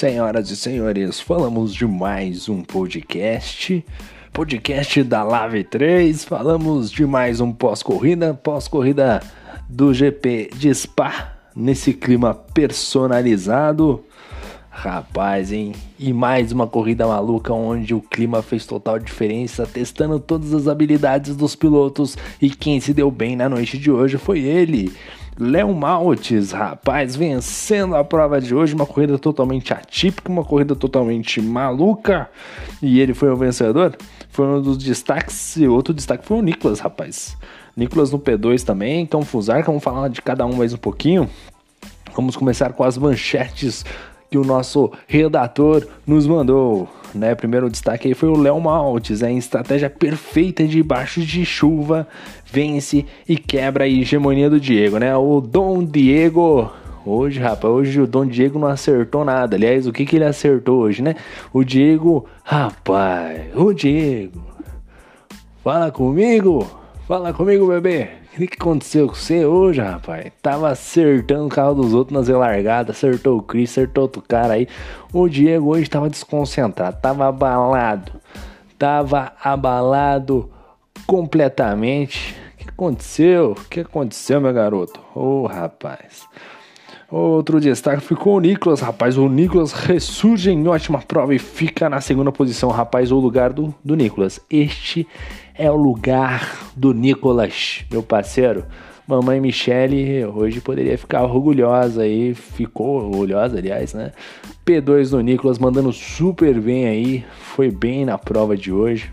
Senhoras e senhores, falamos de mais um podcast, podcast da Lave 3. Falamos de mais um pós-corrida, pós-corrida do GP de Spa, nesse clima personalizado. Rapaz, hein? E mais uma corrida maluca onde o clima fez total diferença, testando todas as habilidades dos pilotos. E quem se deu bem na noite de hoje foi ele, Léo Maltes, rapaz, vencendo a prova de hoje, uma corrida totalmente atípica, uma corrida totalmente maluca, e ele foi o vencedor. Foi um dos destaques, e outro destaque foi o Nicolas, rapaz. Nicolas no P2 também, então Fusar, vamos falar de cada um mais um pouquinho. Vamos começar com as manchetes que o nosso redator nos mandou. Né? Primeiro destaque aí foi o Léo Maltes, em estratégia perfeita debaixo de chuva, vence e quebra a hegemonia do Diego, né? O Dom Diego Hoje, rapaz, hoje o Dom Diego não acertou nada. Aliás, o que, que ele acertou hoje, né? O Diego, rapaz, o Diego, fala comigo, fala comigo, bebê. O que, aconteceu com você hoje, rapaz? Tava acertando o carro dos outros nas largadas, acertou o Chris, acertou outro cara aí. O Diego hoje tava desconcentrado, tava abalado. Tava abalado completamente. O que aconteceu? O que aconteceu, meu garoto? Ô, oh, rapaz. Outro destaque ficou o Nicolas, rapaz. O Nicolas ressurge em ótima prova e fica na segunda posição, rapaz. O lugar do, do Nicolas. Este é o lugar do Nicolas, meu parceiro. Mamãe Michele hoje poderia ficar orgulhosa aí, ficou orgulhosa, aliás, né? P2 do Nicolas mandando super bem aí, foi bem na prova de hoje.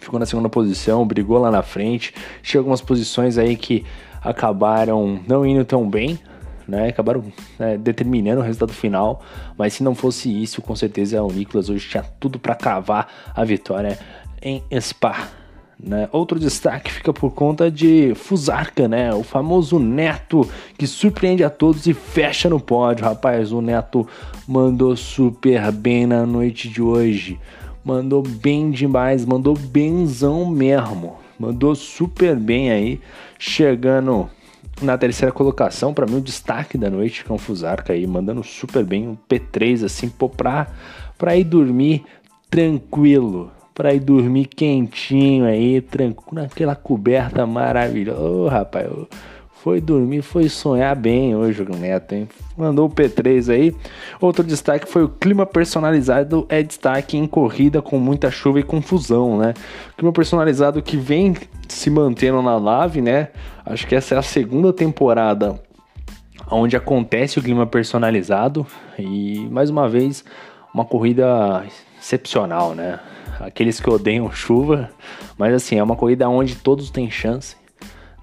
Ficou na segunda posição, brigou lá na frente. Tinha algumas posições aí que acabaram não indo tão bem, né? Acabaram né, determinando o resultado final. Mas se não fosse isso, com certeza o Nicolas hoje tinha tudo para cavar a vitória em Spa. Né? Outro destaque fica por conta de Fusarca, né? O famoso Neto que surpreende a todos e fecha no pódio. Rapaz, o Neto mandou super bem na noite de hoje. Mandou bem demais, mandou benzão mesmo. Mandou super bem aí, chegando na terceira colocação, para mim o destaque da noite com o Fusarca aí, mandando super bem, um P3 assim, pô, pra, pra ir dormir tranquilo, pra ir dormir quentinho aí, tranquilo, naquela coberta maravilhosa. Ô, oh, rapaz, foi dormir, foi sonhar bem hoje o Neto, hein? Mandou o P3 aí. Outro destaque foi o clima personalizado, é destaque em corrida com muita chuva e confusão, né? Clima personalizado que vem se mantendo na live, né? Acho que essa é a segunda temporada onde acontece o clima personalizado e mais uma vez uma corrida excepcional, né? Aqueles que odeiam chuva, mas assim, é uma corrida onde todos têm chance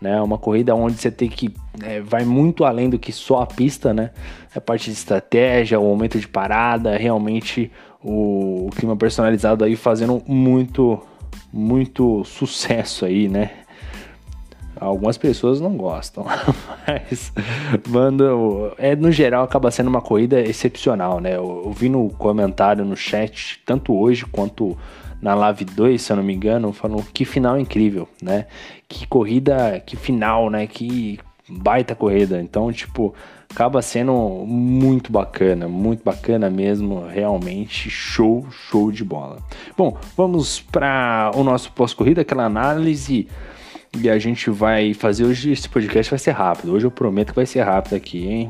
né? Uma corrida onde você tem que é, vai muito além do que só a pista, né? A parte de estratégia, o momento de parada, realmente o, o clima personalizado aí fazendo muito muito sucesso aí, né? Algumas pessoas não gostam, mas mano, é no geral acaba sendo uma corrida excepcional, né? Eu, eu vi no comentário no chat tanto hoje quanto na Live 2, se eu não me engano, falou que final incrível, né? Que corrida, que final, né? Que baita corrida. Então, tipo, acaba sendo muito bacana, muito bacana mesmo, realmente show, show de bola. Bom, vamos para o nosso pós-corrida, aquela análise e a gente vai fazer hoje esse podcast vai ser rápido. Hoje eu prometo que vai ser rápido aqui, hein?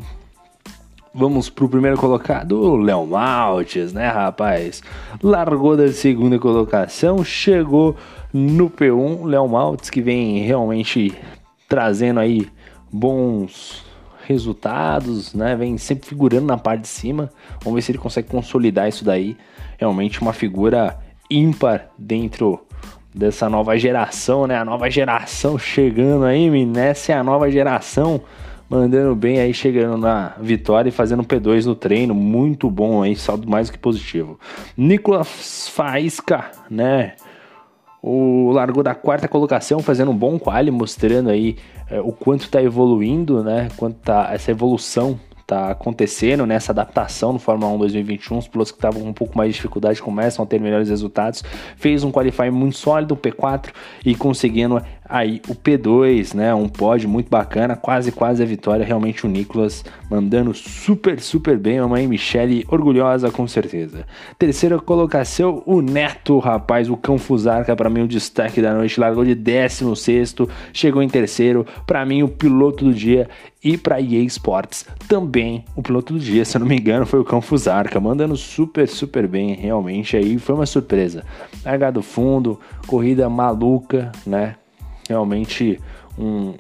Vamos pro primeiro colocado, Léo Maltes, né, rapaz? Largou da segunda colocação, chegou no P1, Léo Maltes, que vem realmente trazendo aí bons resultados, né? Vem sempre figurando na parte de cima. Vamos ver se ele consegue consolidar isso daí. Realmente uma figura ímpar dentro dessa nova geração, né? A nova geração chegando aí, menina. Essa é a nova geração mandando bem aí, chegando na vitória e fazendo P2 no treino, muito bom aí, saldo mais que positivo. Nicolas Faísca, né? O largou da quarta colocação, fazendo um bom quali, mostrando aí é, o quanto está evoluindo, né? Quanto tá essa evolução tá acontecendo nessa adaptação no Fórmula 1 2021. Os pilotos que estavam com um pouco mais de dificuldade começam a ter melhores resultados. Fez um qualify muito sólido, P4, e conseguindo aí o P2, né? Um pódio muito bacana, quase quase a vitória. Realmente o Nicolas mandando super, super bem. A mãe Michele orgulhosa com certeza. Terceira colocação, o Neto, rapaz, o Cão Fusarca, para mim o destaque da noite, largou de 16, chegou em terceiro. Para mim o piloto do dia e para EA Sports também o piloto do dia, se eu não me engano, foi o Cão Fusarca, mandando super, super bem, realmente aí foi uma surpresa. Largado fundo, corrida maluca, né? Realmente um,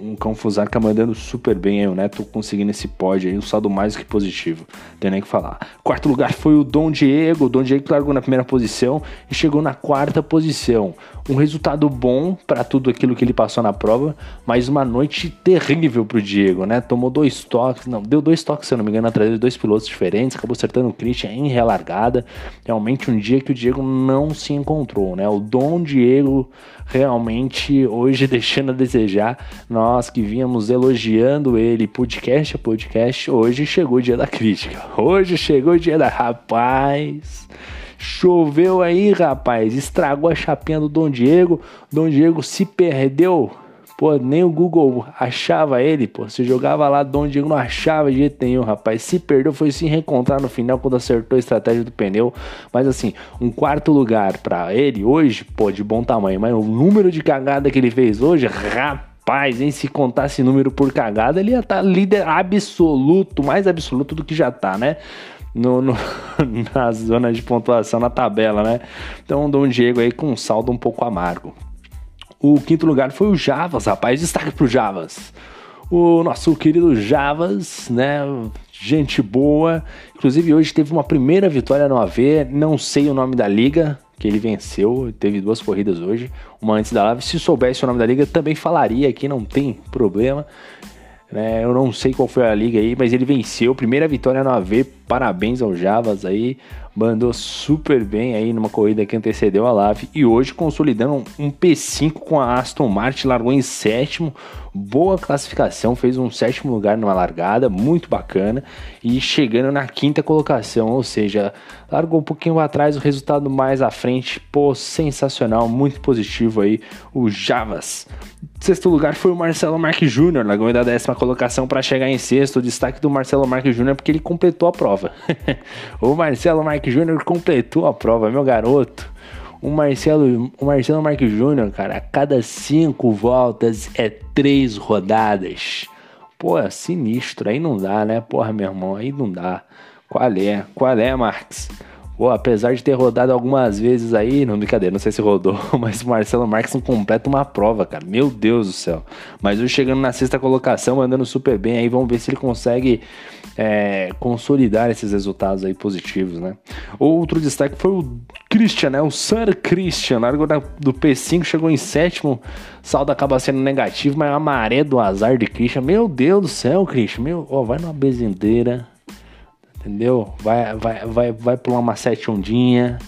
um, um cão Fusarca mandando super bem aí, o Neto conseguindo esse pódio aí, um saldo mais que positivo, tem nem que falar. Quarto lugar foi o Dom Diego, o Dom Diego largou na primeira posição e chegou na quarta posição. Um resultado bom para tudo aquilo que ele passou na prova, mas uma noite terrível pro Diego, né? Tomou dois toques, não, deu dois toques, se eu não me engano, atrás de dois pilotos diferentes, acabou acertando o Christian em relargada. Realmente um dia que o Diego não se encontrou, né? O Dom Diego realmente hoje deixando a desejar. Nós que vínhamos elogiando ele podcast a podcast, hoje chegou o dia da crítica. Hoje chegou o dia da rapaz. Choveu aí, rapaz. Estragou a chapinha do Dom Diego. Dom Diego se perdeu. Pô, nem o Google achava ele, pô. Você jogava lá, Dom Diego não achava de jeito nenhum, rapaz. Se perdeu, foi se reencontrar no final quando acertou a estratégia do pneu. Mas assim, um quarto lugar para ele hoje, pô, de bom tamanho. Mas o número de cagada que ele fez hoje, rapaz, hein? Se contasse número por cagada, ele ia estar tá líder absoluto, mais absoluto do que já tá, né? no, no, na zona de pontuação na tabela, né? Então, Dom Diego aí com um saldo um pouco amargo. O quinto lugar foi o Javas, rapaz. Destaque pro Javas. O nosso querido Javas, né? Gente boa. Inclusive, hoje teve uma primeira vitória no AV. Não sei o nome da liga que ele venceu. Teve duas corridas hoje, uma antes da live. Se soubesse o nome da liga, também falaria aqui, não tem problema. É, eu não sei qual foi a liga aí, mas ele venceu. Primeira vitória no AV. Parabéns ao Javas aí. Mandou super bem aí numa corrida que antecedeu a Lave. E hoje consolidando um P5 com a Aston Martin. Largou em sétimo boa classificação, fez um sétimo lugar numa largada, muito bacana, e chegando na quinta colocação, ou seja, largou um pouquinho atrás, o resultado mais à frente, pô, sensacional, muito positivo aí, o Javas. Sexto lugar foi o Marcelo Marques Júnior, largou da décima colocação para chegar em sexto. O destaque do Marcelo Marques Júnior é porque ele completou a prova. o Marcelo Marques Júnior completou a prova, meu garoto. O Marcelo, o Marcelo Marques Júnior, cara, a cada cinco voltas é três rodadas. Pô, é sinistro. Aí não dá, né? Porra, meu irmão, aí não dá. Qual é? Qual é, Marques? Pô, apesar de ter rodado algumas vezes aí, não brincadeira, não sei se rodou, mas o Marcelo Marques não completa uma prova, cara. Meu Deus do céu. Mas o chegando na sexta colocação, andando super bem aí, vamos ver se ele consegue é, consolidar esses resultados aí positivos, né? Outro destaque foi o Christian, né? O Sir Christian, largou do P5, chegou em sétimo, saldo acaba sendo negativo, mas a maré do azar de Christian, meu Deus do céu, Christian, meu, ó, vai numa bezendeira entendeu? Vai, vai, vai, vai pular uma sete ondinha,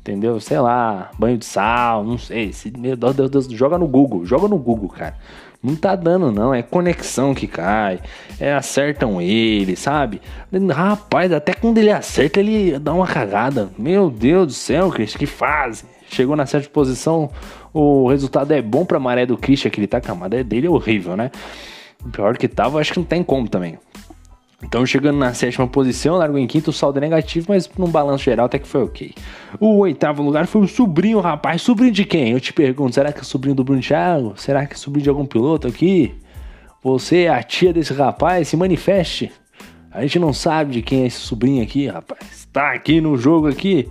entendeu? Sei lá, banho de sal, não sei. Se, meu Deus, Deus, Deus, joga no Google, joga no Google, cara. Não tá dando, não. É conexão que cai. É acertam ele, sabe? Rapaz, até quando ele acerta, ele dá uma cagada. Meu Deus do céu, Cris, que fase. Chegou na sétima posição, o resultado é bom pra maré do Christian, que ele tá com a maré dele é horrível, né? pior que tava, acho que não tem como também. Então, chegando na sétima posição, largou em quinto, o saldo é negativo, mas no balanço geral até que foi ok. O oitavo lugar foi o sobrinho, rapaz. Sobrinho de quem? Eu te pergunto, será que é sobrinho do Bruno Thiago? Será que é sobrinho de algum piloto aqui? Você é a tia desse rapaz? Se manifeste. A gente não sabe de quem é esse sobrinho aqui, rapaz. Tá aqui no jogo aqui.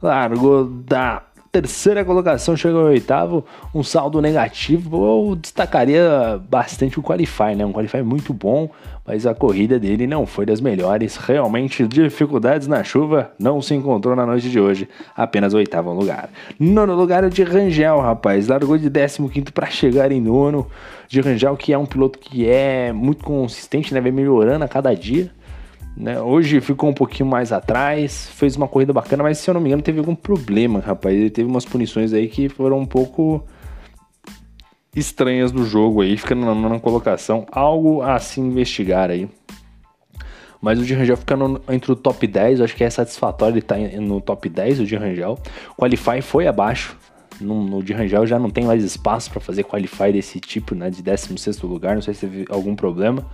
Largou da terceira colocação, chegou ao oitavo, um saldo negativo. Eu destacaria bastante o Qualify, né? Um Qualify muito bom, mas a corrida dele não foi das melhores. Realmente, dificuldades na chuva não se encontrou na noite de hoje, apenas oitavo lugar. Nono lugar é o de Rangel, rapaz, largou de 15 para chegar em nono. De Rangel, que é um piloto que é muito consistente, né? Vem melhorando a cada dia. Né? Hoje ficou um pouquinho mais atrás, fez uma corrida bacana, mas se eu não me engano teve algum problema, rapaz. Ele teve umas punições aí que foram um pouco estranhas do jogo aí, ficando na nona colocação. Algo a se investigar aí. Mas o de Rangel ficando entre o top 10, acho que é satisfatório ele estar tá no top 10, o de Rangel. Qualify foi abaixo, No, no de Rangel já não tem mais espaço para fazer qualify desse tipo, né? De 16 lugar, não sei se teve algum problema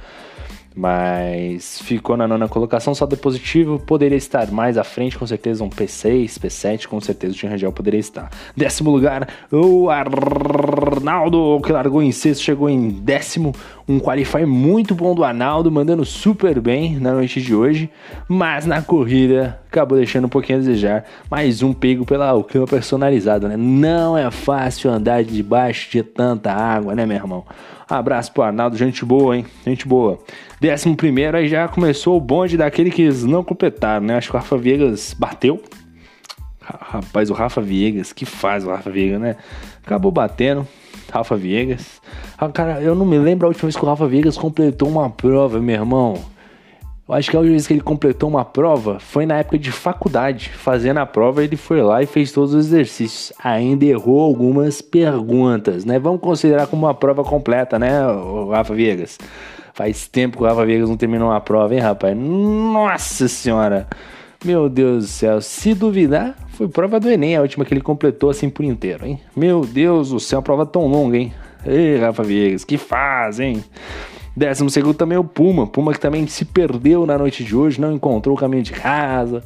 mas ficou na nona colocação, só de positivo, poderia estar mais à frente, com certeza um P6, P7, com certeza o Tim Rangel poderia estar. Décimo lugar, o Arnaldo, que largou em sexto, chegou em décimo, um qualify muito bom do Arnaldo, mandando super bem na noite de hoje, mas na corrida acabou deixando um pouquinho a desejar, mais um pego pela Alcântara personalizado, né? Não é fácil andar debaixo de tanta água, né, meu irmão? Abraço pro Arnaldo, gente boa, hein? Gente boa. Décimo primeiro, aí já começou o bonde daquele que eles não completaram, né? Acho que o Rafa Viegas bateu. Rapaz, o Rafa Viegas, que faz o Rafa Viegas, né? Acabou batendo. Rafa Viegas. Ah, cara, eu não me lembro a última vez que o Rafa Viegas completou uma prova, meu irmão. Eu acho que a última vez que ele completou uma prova foi na época de faculdade. Fazendo a prova, ele foi lá e fez todos os exercícios. Ainda errou algumas perguntas, né? Vamos considerar como uma prova completa, né, Rafa Viegas? Faz tempo que o Rafa Viegas não terminou uma prova, hein, rapaz? Nossa senhora! Meu Deus do céu, se duvidar, foi prova do Enem, a última que ele completou assim por inteiro, hein? Meu Deus do céu, prova tão longa, hein? Ei, Rafa Viegas, que faz, hein? Décimo segundo também o Puma. Puma que também se perdeu na noite de hoje, não encontrou o caminho de casa.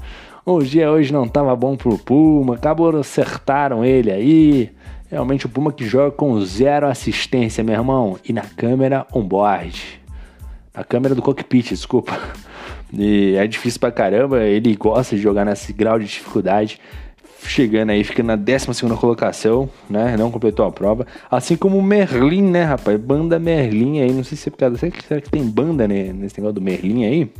O dia hoje não estava bom pro Puma. Acabou, acertaram ele aí. Realmente o Puma que joga com zero assistência, meu irmão. E na câmera on-board. Na câmera do cockpit, desculpa. E é difícil pra caramba. Ele gosta de jogar nesse grau de dificuldade chegando aí, fica na 12 colocação, né? Não completou a prova. Assim como o Merlin, né, rapaz? Banda Merlin aí, não sei se é por causa. Será que, será que tem banda né, nesse negócio do Merlin aí?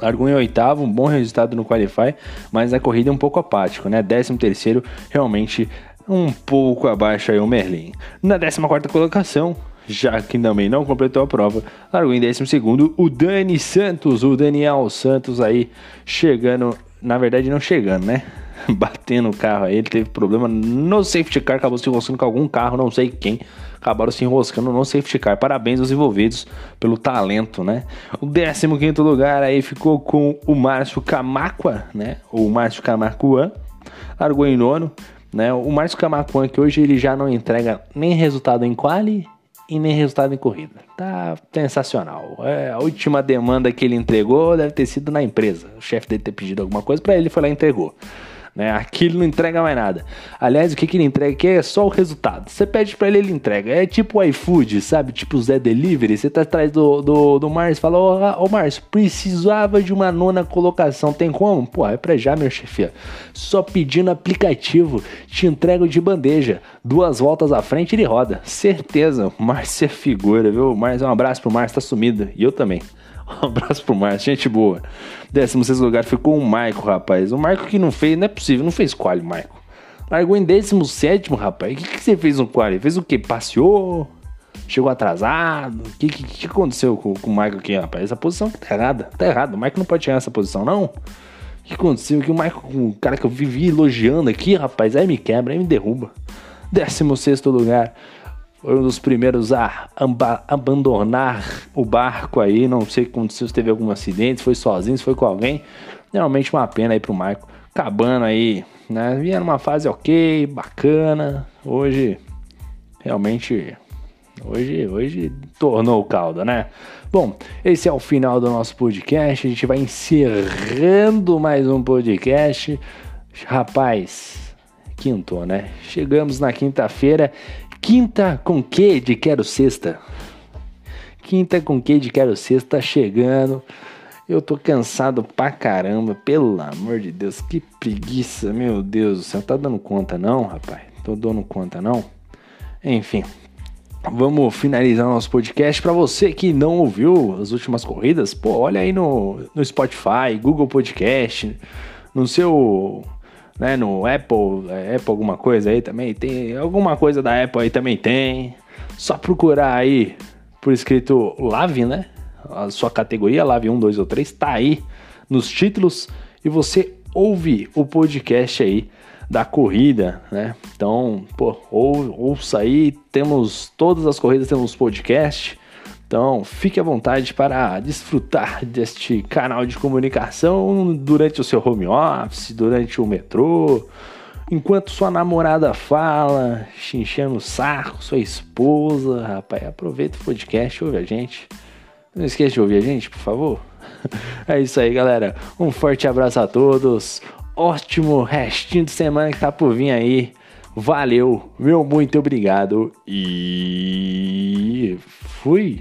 Largou em oitavo, um bom resultado no Qualify, mas a corrida é um pouco apático, né? 13 terceiro, realmente um pouco abaixo aí o Merlin. Na 14 quarta colocação, já que também não completou a prova, largou em 12 segundo o Dani Santos, o Daniel Santos aí chegando, na verdade não chegando, né? batendo o carro aí. Ele teve problema no safety car, acabou se enroscando com algum carro, não sei quem. Acabaram se enroscando no safety car. Parabéns aos envolvidos pelo talento, né? O 15 lugar aí ficou com o Márcio Camacua, né? O Márcio Camacuan. Largou em nono. Né? O Márcio Camacuan, que hoje ele já não entrega nem resultado em quali e nem resultado em corrida. Tá sensacional. É, a última demanda que ele entregou deve ter sido na empresa. O chefe dele ter pedido alguma coisa para ele, foi lá e entregou. Né? Aqui ele não entrega mais nada. Aliás, o que, que ele entrega aqui é só o resultado. Você pede para ele, ele entrega. É tipo o iFood, sabe? Tipo o Zé Delivery. Você tá atrás do, do, do Márcio e fala: Ô oh, Márcio, precisava de uma nona colocação. Tem como? Pô, é pra já, meu chefe. Só pedindo aplicativo. Te entrego de bandeja. Duas voltas à frente ele roda. Certeza. O Márcio é figura, viu? Márcio, um abraço pro Márcio, tá sumido. E eu também. Um abraço pro Márcio, gente boa. 16 lugar ficou o Maico, rapaz. O Maico que não fez, não é possível, não fez quali, Maico. Largou em 17, rapaz. O que, que você fez no quali? Fez o quê? Passeou? Chegou atrasado? O que, que, que, aconteceu com, com o Maico aqui, rapaz? Essa posição tá errada. Tá errado. O Maico não pode chegar nessa posição, não. O que aconteceu? Que o Maico, o cara que eu vivi elogiando aqui, rapaz, aí me quebra, aí me derruba. 16 lugar foi um dos primeiros a abandonar o barco aí. Não sei se teve algum acidente, se foi sozinho, se foi com alguém. Realmente uma pena aí pro Marco. Acabando aí, né? Vinha numa fase ok, bacana. Hoje, realmente, hoje, hoje tornou o caldo, né? Bom, esse é o final do nosso podcast. A gente vai encerrando mais um podcast. Rapaz, quinto, né? Chegamos na quinta-feira Quinta com que de quero sexta? Quinta com que de quero sexta chegando. Eu tô cansado pra caramba, pelo amor de Deus, que preguiça, meu Deus do céu. Tá dando conta não, rapaz? Tô dando conta não? Enfim, vamos finalizar nosso podcast. Para você que não ouviu as últimas corridas, pô, olha aí no, no Spotify, Google Podcast, no seu né? No Apple, é, Apple alguma coisa aí também tem, alguma coisa da Apple aí também tem. Só procurar aí por escrito Lave, né? A sua categoria, Lave 1, 2 ou 3, tá aí nos títulos e você ouve o podcast aí da corrida, né? Então, pô, ou, ouça aí, temos todas as corridas, temos podcast. Então, fique à vontade para desfrutar deste canal de comunicação durante o seu home office, durante o metrô enquanto sua namorada fala, xinchando o saco, sua esposa, rapaz, aproveita o podcast, ouve a gente. Não esqueça de ouvir a gente, por favor. É isso aí, galera. Um forte abraço a todos. Ótimo restinho de semana que tá por vir aí. Valeu, meu muito obrigado e fui.